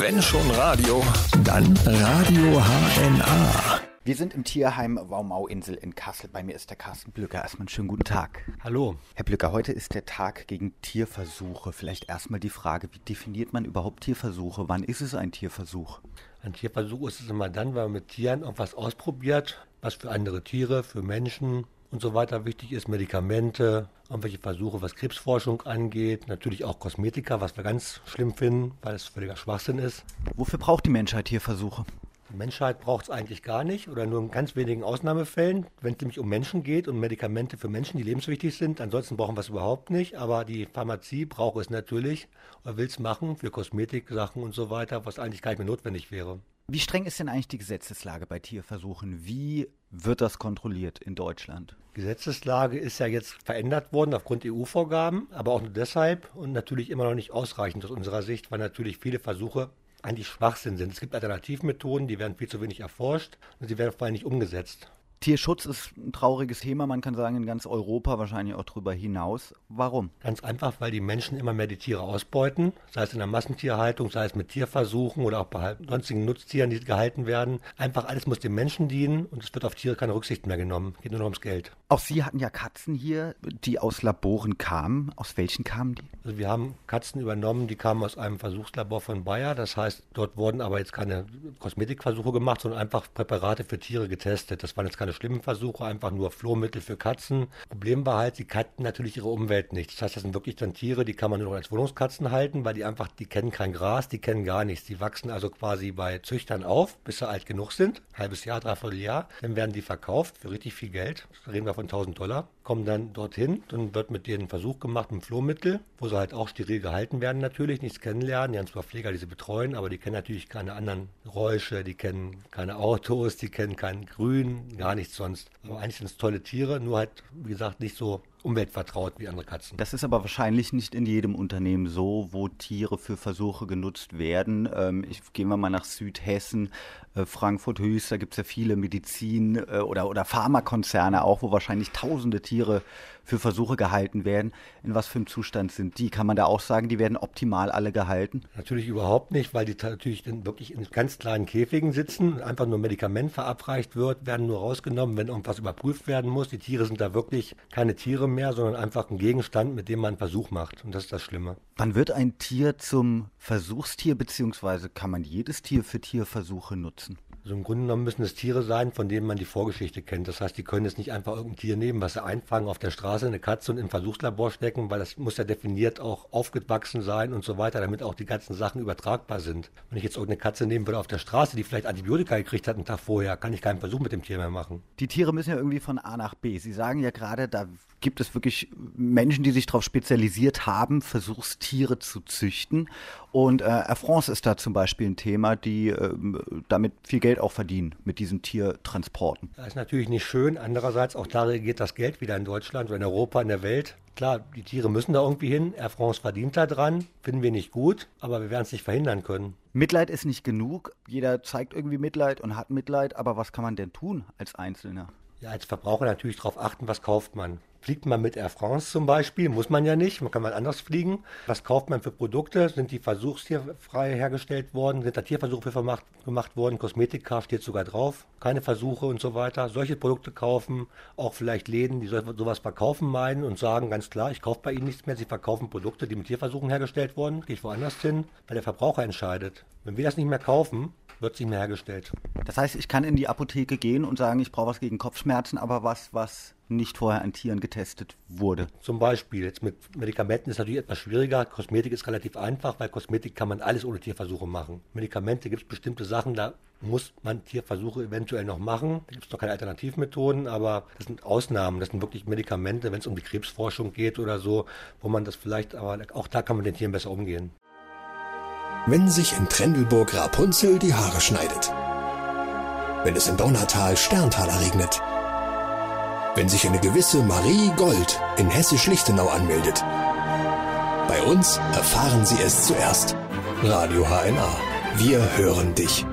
Wenn schon Radio, dann Radio HNA. Wir sind im Tierheim Waumau-Insel in Kassel. Bei mir ist der Carsten Blücker. Erstmal einen schönen guten Tag. Hallo. Herr Blücker, heute ist der Tag gegen Tierversuche. Vielleicht erstmal die Frage, wie definiert man überhaupt Tierversuche? Wann ist es ein Tierversuch? Ein Tierversuch ist es immer dann, wenn man mit Tieren irgendwas ausprobiert, was für andere Tiere, für Menschen und so weiter wichtig ist, Medikamente, irgendwelche Versuche, was Krebsforschung angeht, natürlich auch Kosmetika, was wir ganz schlimm finden, weil es völliger Schwachsinn ist. Wofür braucht die Menschheit Tierversuche? Die Menschheit braucht es eigentlich gar nicht oder nur in ganz wenigen Ausnahmefällen, wenn es nämlich um Menschen geht und Medikamente für Menschen, die lebenswichtig sind. Ansonsten brauchen wir es überhaupt nicht, aber die Pharmazie braucht es natürlich oder will es machen für Kosmetiksachen und so weiter, was eigentlich gar nicht mehr notwendig wäre. Wie streng ist denn eigentlich die Gesetzeslage bei Tierversuchen? Wie wird das kontrolliert in Deutschland? Gesetzeslage ist ja jetzt verändert worden aufgrund EU-Vorgaben, aber auch nur deshalb und natürlich immer noch nicht ausreichend aus unserer Sicht, weil natürlich viele Versuche eigentlich Schwachsinn sind. Es gibt Alternativmethoden, die werden viel zu wenig erforscht und sie werden vor allem nicht umgesetzt. Tierschutz ist ein trauriges Thema, man kann sagen in ganz Europa, wahrscheinlich auch darüber hinaus. Warum? Ganz einfach, weil die Menschen immer mehr die Tiere ausbeuten, sei es in der Massentierhaltung, sei es mit Tierversuchen oder auch bei sonstigen Nutztieren, die gehalten werden. Einfach alles muss dem Menschen dienen und es wird auf Tiere keine Rücksicht mehr genommen. Geht nur noch ums Geld. Auch Sie hatten ja Katzen hier, die aus Laboren kamen. Aus welchen kamen die? Also wir haben Katzen übernommen, die kamen aus einem Versuchslabor von Bayer. Das heißt, dort wurden aber jetzt keine Kosmetikversuche gemacht, sondern einfach Präparate für Tiere getestet. Das waren jetzt keine schlimmen Versuche, einfach nur Flohmittel für Katzen. Problem war halt, sie kannten natürlich ihre Umwelt nicht. Das heißt, das sind wirklich dann Tiere, die kann man nur noch als Wohnungskatzen halten, weil die einfach, die kennen kein Gras, die kennen gar nichts. Die wachsen also quasi bei Züchtern auf, bis sie alt genug sind. Halbes Jahr, dreiviertel Jahr. Dann werden die verkauft für richtig viel Geld. Da reden wir von 1000 Dollar kommen dann dorthin, dann wird mit denen ein Versuch gemacht mit Flohmittel, wo sie halt auch steril gehalten werden natürlich, nichts kennenlernen. Die haben zwar Pfleger, die sie betreuen, aber die kennen natürlich keine anderen Geräusche, die kennen keine Autos, die kennen kein Grün, gar nichts sonst. Aber eigentlich sind es tolle Tiere, nur halt, wie gesagt, nicht so umweltvertraut wie andere Katzen. Das ist aber wahrscheinlich nicht in jedem Unternehmen so, wo Tiere für Versuche genutzt werden. Ähm, ich gehen wir mal nach Südhessen, äh, Frankfurt Höchst, da gibt es ja viele Medizin- äh, oder, oder Pharmakonzerne auch, wo wahrscheinlich tausende Tiere für Versuche gehalten werden. In was für einem Zustand sind die? Kann man da auch sagen, die werden optimal alle gehalten? Natürlich überhaupt nicht, weil die natürlich dann wirklich in ganz kleinen Käfigen sitzen, einfach nur Medikament verabreicht wird, werden nur rausgenommen, wenn irgendwas überprüft werden muss. Die Tiere sind da wirklich keine Tiere mehr, sondern einfach ein Gegenstand, mit dem man einen Versuch macht. Und das ist das Schlimme. Wann wird ein Tier zum Versuchstier, beziehungsweise kann man jedes Tier für Tierversuche nutzen? Also im Grunde genommen müssen es Tiere sein, von denen man die Vorgeschichte kennt. Das heißt, die können jetzt nicht einfach irgendein Tier nehmen, was sie einfangen auf der Straße, eine Katze und ein Versuchslabor stecken, weil das muss ja definiert auch aufgewachsen sein und so weiter, damit auch die ganzen Sachen übertragbar sind. Wenn ich jetzt irgendeine Katze nehmen würde auf der Straße, die vielleicht Antibiotika gekriegt hat einen Tag vorher, kann ich keinen Versuch mit dem Tier mehr machen. Die Tiere müssen ja irgendwie von A nach B. Sie sagen ja gerade, da gibt es wirklich Menschen, die sich darauf spezialisiert haben, Versuchstiere zu züchten. Und äh, Air France ist da zum Beispiel ein Thema, die äh, damit viel Geld auch verdienen mit diesen Tiertransporten. Das ist natürlich nicht schön. Andererseits, auch da geht das Geld wieder in Deutschland oder in Europa, in der Welt. Klar, die Tiere müssen da irgendwie hin. Air France verdient da dran. Finden wir nicht gut, aber wir werden es nicht verhindern können. Mitleid ist nicht genug. Jeder zeigt irgendwie Mitleid und hat Mitleid. Aber was kann man denn tun als Einzelner? Ja, als Verbraucher natürlich darauf achten, was kauft man. Fliegt man mit Air France zum Beispiel, muss man ja nicht, man kann mal anders fliegen. Was kauft man für Produkte? Sind die versuchstierfrei hergestellt worden? Sind da Tierversuche gemacht, gemacht worden? Kosmetika steht sogar drauf, keine Versuche und so weiter. Solche Produkte kaufen, auch vielleicht Läden, die sowas verkaufen meinen und sagen ganz klar, ich kaufe bei ihnen nichts mehr, sie verkaufen Produkte, die mit Tierversuchen hergestellt wurden, gehe ich woanders hin, weil der Verbraucher entscheidet. Wenn wir das nicht mehr kaufen, wird es nicht mehr hergestellt. Das heißt, ich kann in die Apotheke gehen und sagen, ich brauche was gegen Kopfschmerzen, aber was, was nicht vorher an Tieren getestet wurde. Zum Beispiel, jetzt mit Medikamenten ist natürlich etwas schwieriger. Kosmetik ist relativ einfach, weil Kosmetik kann man alles ohne Tierversuche machen. Medikamente gibt es bestimmte Sachen, da muss man Tierversuche eventuell noch machen. Da gibt es noch keine Alternativmethoden, aber das sind Ausnahmen. Das sind wirklich Medikamente, wenn es um die Krebsforschung geht oder so, wo man das vielleicht, aber auch da kann man den Tieren besser umgehen. Wenn sich in Trendelburg Rapunzel die Haare schneidet. Wenn es in Donnertal Sterntaler regnet. Wenn sich eine gewisse Marie Gold in Hessisch-Lichtenau anmeldet. Bei uns erfahren Sie es zuerst. Radio HNA. Wir hören dich.